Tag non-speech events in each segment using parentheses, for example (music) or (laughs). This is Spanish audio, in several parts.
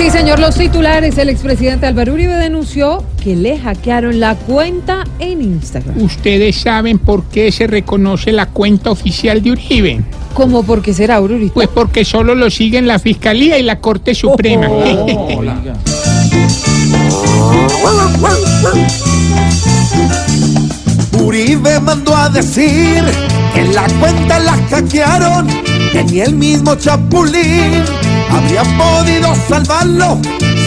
Sí, señor, los titulares. El expresidente Álvaro Uribe denunció que le hackearon la cuenta en Instagram. ¿Ustedes saben por qué se reconoce la cuenta oficial de Uribe? ¿Cómo por qué será, Aurorita? Pues porque solo lo siguen la Fiscalía y la Corte Suprema. (laughs) Uribe mandó a decir que la cuenta la hackearon, que ni el mismo Chapulín salvarlo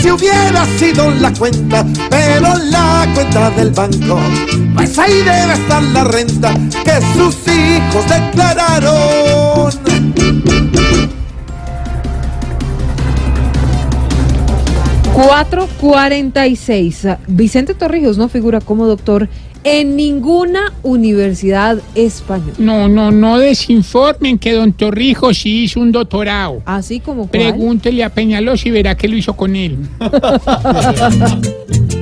si hubiera sido la cuenta, pero la cuenta del banco, pues ahí debe estar la renta que sus hijos declararon. ...446. Vicente Torrijos no figura como doctor en ninguna universidad española. No, no, no desinformen que don Torrijos sí hizo un doctorado. Así como cuál? Pregúntele a Peñalosa y verá qué lo hizo con él. (laughs)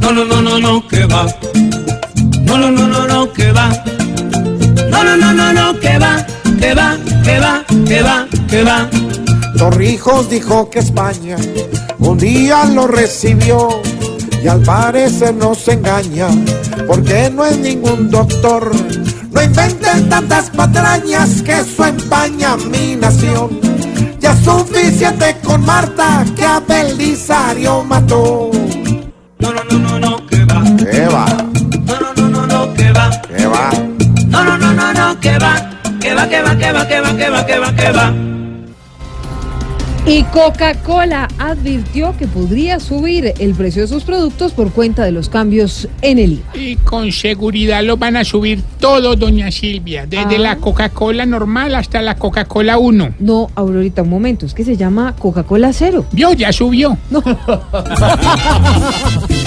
No, no, no, no, no, que va. No, no, no, no, no, que va. No, no, no, no, no, que va, que va, que va, que va, que va. Torrijos dijo que España un día lo recibió y al parecer no se engaña porque no es ningún doctor. No inventen tantas patrañas que eso empaña mi nación. Ya es suficiente con Marta que a Belisario mató. No, no, no, no, no, que va. ¿Qué va? No, no, no, no, no, que va. ¿Qué va? No, no, no, no, no, que va. Que va, que va, que va, que va, que va, que va, que va. Y Coca-Cola advirtió que podría subir el precio de sus productos por cuenta de los cambios en el IVA. Y con seguridad lo van a subir todo, doña Silvia. Desde Ah. la Coca-Cola normal hasta la Coca-Cola 1. No, Aurorita, un momento, es que se llama Coca-Cola Cero. Vio, ya subió. (laughs)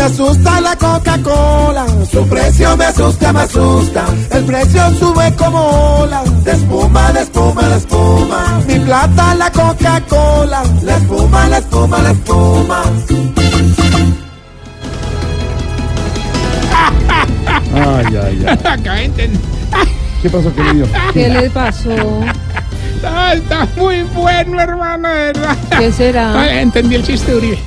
Me asusta la Coca-Cola, su precio me asusta, me asusta. El precio sube como ola, de espuma, de espuma, de espuma. Mi plata la Coca-Cola, la espuma, la espuma, la espuma. Ay, ay, ay. (laughs) Acá. ¿Qué pasó, querido? ¿Qué le pasó? Ah, está muy bueno, hermano, de verdad. ¿Qué será? Entendí el chiste Uribe.